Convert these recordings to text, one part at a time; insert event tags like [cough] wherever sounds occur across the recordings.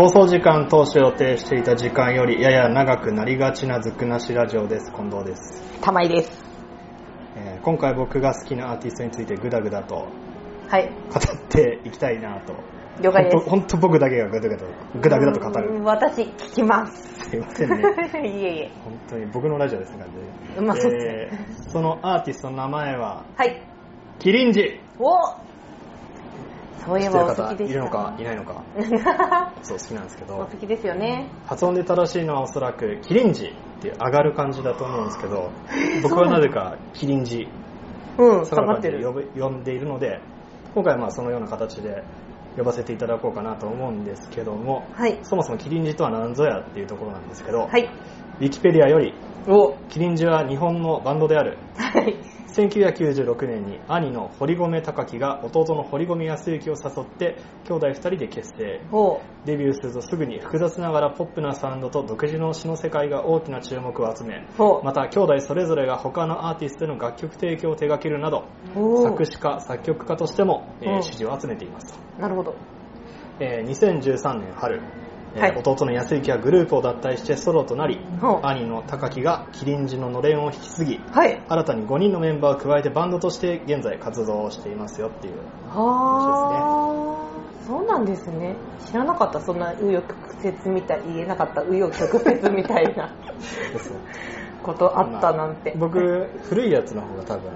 放送時間当初予定していた時間よりやや長くなりがちなずくなしラジオです近藤です、玉井です。えー今回僕が好きなアーティストについてグダグダとはい。語っていきたいなと了解です。本当僕だけがグダグダグダグダと語るうん私、聞きます。すいませんね [laughs] いえいえ。本当に僕のラジオですからね、まあそうですえーそのアーティストの名前ははい。キリンジおそういえばお好きで。いるのかいないのか [laughs] そう好きなんですけどお好きですよね。発音で正しいのはおそらくキリンジって上がる感じだと思うんですけど [laughs] 僕はなぜかキリンジうん、下下がってる。呼んでいるので今回はまあそのような形で呼ばせていただこうかなと思うんですけどもはい。そもそもキリンジとは何ぞやっていうところなんですけど、はい。ウィキペディアよりお。キリンジは日本のバンドである。はい。1996年に兄の堀米貴樹が弟の堀米康之を誘って兄弟2人で結成。お。デビューするとすぐに複雑ながらポップなサウンドと独自の詩の世界が大きな注目を集めお。また兄弟それぞれが他のアーティストへの楽曲提供を手掛けるなどお。作詞家作曲家としても、えーうん支持を集めています。と、なるほど。えー2013年春、えーはい弟の康之はグループを脱退してソロとなり兄の高木がキリンジののれんを引き継ぎはい。新たに5人のメンバーを加えてバンドとして現在活動をしていますよっていうはあ、そうなんですね。知らなかった、そんな紆余曲折みたい、言えなかった紆余曲折みたいなですねことあったなんて。まあ僕古いやつの方が多分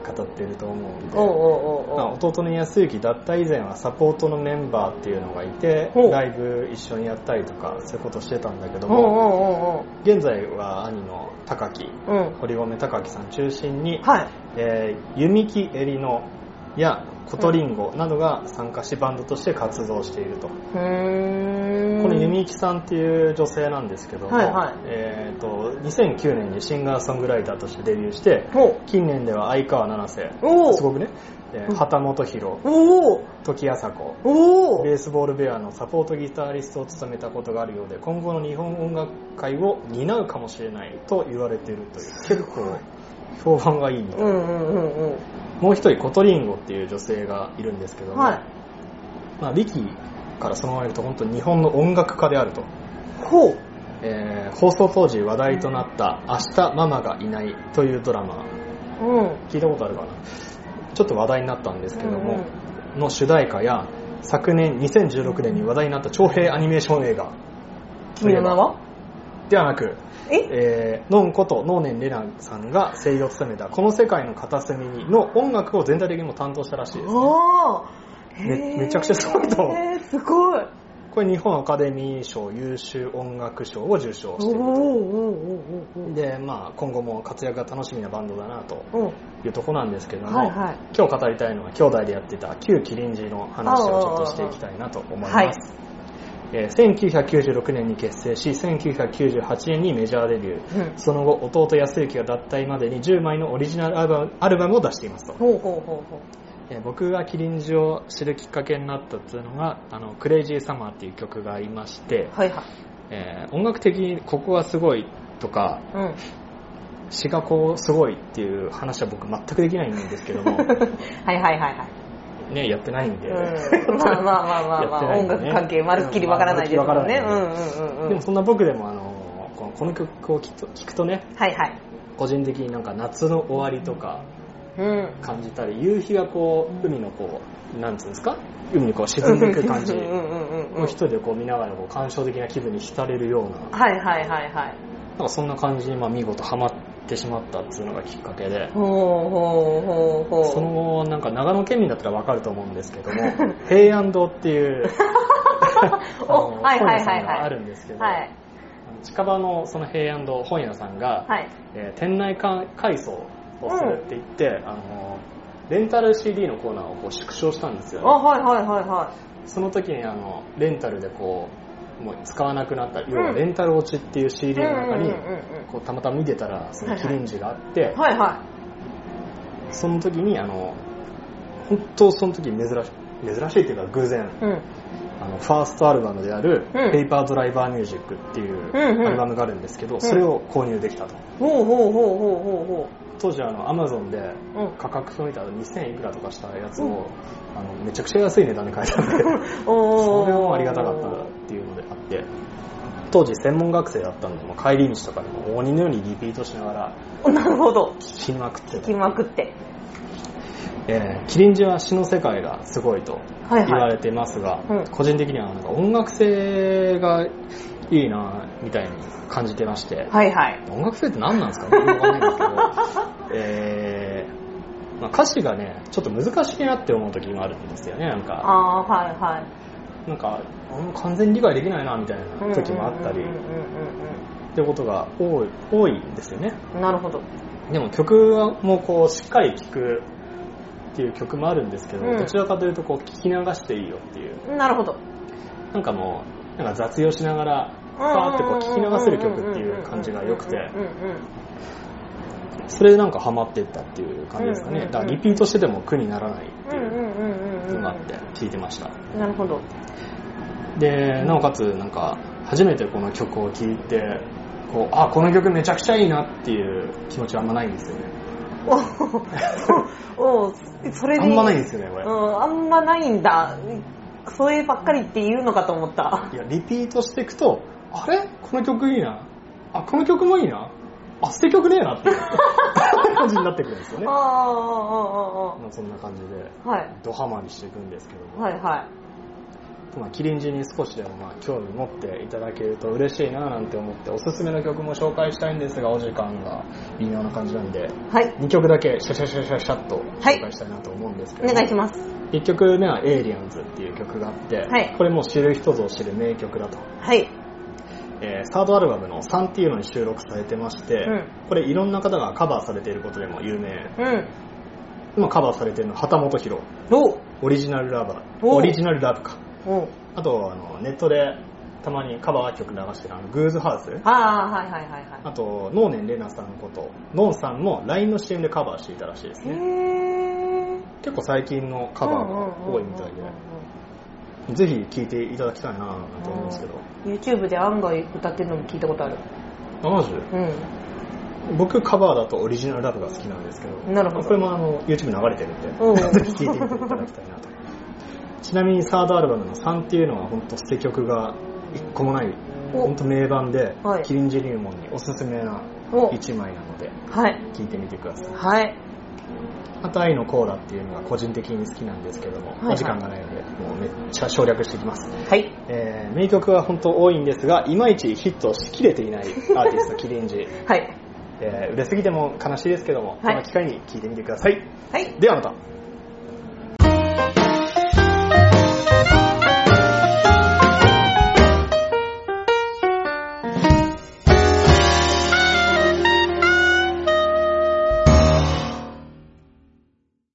語ってると思うんで弟の康之脱退以前はサポートのメンバーっていうのがいてライブ一緒にやったりとかそういうことしてたんだけども現在は兄の高木うん。堀米高木さん中心に、はい。えー弓木英梨乃やコトリンゴなどが参加しバンドとして活動していると、うー。ん。この弓木さんっていう女性なんですけども、はいはい。えー、と2009年にシンガーソングライターとしてデビューしてほ近年では相川七瀬すごくね、え秦基博土岐麻子おお Base Ball Bear のサポートギタリストを務めたことがあるようで今後の日本音楽界を担うかもしれないと言われているという。結構評判がいいみたいな、うんうんうんうん。もう一人コトリンゴっていう女性がいるんですけども、はい。まあ、ウィキからそのまま言うと本当に日本の音楽家であると、ほう。えー放送当時話題となった「明日ママがいない」というドラマうん。聞いたことあるかな？ちょっと話題になったんですけども、うんの主題歌や昨年2016年に話題になった長編アニメーション映画君の名は？ではなく、え？えー、ノンこと能年レナさんが声優を務めたこの世界の片隅にの音楽を全体的にも担当したらしいです、ね。めめちゃくちゃすごいと思うすごい。これ日本アカデミー賞優秀音楽賞を受賞おしているおおおおおで、まあ、今後も活躍が楽しみなバンドだなと。いうところなんですけども、はいはい。今日語りたいのは兄弟でやってた旧キリンジの話をちょっとしていきたいなと思います、はいえー1996年に結成し1998年にメジャーデビュー、うんその後弟康之が脱退までに10枚のオリジナルアルバムを出していますと、ほうほうほうほう。えー僕がキリンジを知るきっかけになったっていうのが「あのクレイジーサマー」っていう曲がありまして、はいはい。えー音楽的にここがすごいとかうん。詩がこうすごいっていう話は僕全くできないんですけども [laughs] はいはいはいはい。ねやってないんで、うん、まあまあまあまあまあ、[laughs] ね楽関係まるっきりわからないですもんね。うんうんうんうんうん。でもそんな僕でもあのこの曲を聴くとねはいはい。個人的になんか夏の終わりとかうん。感じたり夕日がこう海のこうなんつうんですか？海にこう沈んでいく感じ [laughs] うんうんうんうんを一人でこう見ながらこう感傷的な気分に浸れるようなはいはいはいはい。なんかそんな感じにまあ見事ハマってしまったっていうのがきっかけでほうほうほうほう。その後なんか長野県民だったらわかると思うんですけども [laughs] 平安堂っていう [laughs] おはいはいはいはい本屋さんがあるんですけど、はい。近場のその平安堂本屋さんが、はい。えー店内か改装をするって言って、あのレンタル CD のコーナーをこう縮小したんですよ、あ、ね、はいはいはいはその時にあのレンタルでこうもう使わなくなった要はうんレンタル落ちっていう CD の中にこうたまたま見てたらそのキリンジがあって、い。はいはその時にあの本当その時珍しい珍しいっていうか偶然い。うん。あのファーストアルバムである「うんペーパードライバーミュージック」っていうアルバムがあるんですけど、それを購入できたとほうほうほうほうほうほ当時あのアマゾンでうん。価格表見たら2000いくらとかしたやつを、あのめちゃくちゃ安い値段で買えたんで [laughs] それもありがたかったっていうのであって。当時専門学生だったんでもう帰り道とかでも鬼のようにリピートしながらなるほど。聞きまくって聞きて、まくって。えーキリンジは詩の世界がすごいとはいはい。言われてますが、うん。個人的にはなんか音楽性がいいなみたいに感じてまして、はいはい。音楽性って何なんですかかんないんですけど、[laughs] えーまあ、歌詞がねちょっと難しいなって思う時もあるんですよねなんかあはいはい。なんかうん完全に理解できないなみたいな時もあったりってことが多い多いんですよねなるほど。でも曲もこうしっかり聴くっていう曲もあるんですけど、うんどちらかというとこう聴き流していいよっていうなるほど。なんかもうなんか雑用しながらパーってこう聞き流せる曲っていう感じが良くてそれでなんかハマっていったっていう感じですかうんうんうんねだからリピートしてても苦にならないってうんうんいううんうんうんのがあって聴いてました。なるほど。でなおかつなんか初めてこの曲を聴いてこうあこの曲めちゃくちゃいいなっていう気持ちはあんまないんですよね。おおそれで。あんまないんですよねこれ。うん、あんまないんだ。そればっかりって言うのかと思った。いやリピートしていくとあれ？この曲いいな。あこの曲もいいなあ捨て曲ねえなって [laughs] 感じになってくるんですよねああ、ああ、あまあそんな感じであ、はい。ドハマりしていくんですけども、はいはまあ、キリンジに少しでもまあ興味持っていただけると嬉しいななんて思っておすすめの曲も紹介したいんですがお時間が微妙な感じなんでい。はい。2曲だけシャシャシャシャシャッとはい紹介したいなと思うんですけおど、願いします。1曲目は「エイリアンズ」っていう曲があって、はいこれもう知る人ぞ知る名曲だと、はい。えーサードアルバムの「3」っていうのに収録されてまして、うん。これいろんな方がカバーされていることでも有名。うん。今カバーされているのは畑本博お。オリジナルラバーお。オリジナルラブか。お。あとあのネットでたまにカバー曲流してるあのグーズハウス。ああ、はいはいはいはあと能年玲奈さんことノンさんも LINE の CM でカバーしていたらしいですね。ー。結構最近のカバーが多いみたいでぜひ聴いていただきたいなと思うんですけど。うん。YouTube で案外歌ってるのも聞いたことある。あマジ？う僕カバーだとオリジナルラブが好きなんですけど。なるほど。これもあの YouTube 流れてるんでうん。ぜひ聴いてみていただきたいなと。ちなみにサードアルバムの3っていうのは本当捨て曲が1個もないお。本当名盤で、はい。キリンジ入門におすすめなお。1枚なのではい。聴いてみてください。はい。あと愛のコーラっていうのが個人的に好きなんですけども、いはいお時間がないのでもうめっちゃ省略していきます、はい。えー名曲は本当多いんですがいまいちヒットしきれていない [laughs] アーティストキリンジ、はい。えー売れすぎても悲しいですけども、はいこの機会に聴いてみてくださいはい。ではまた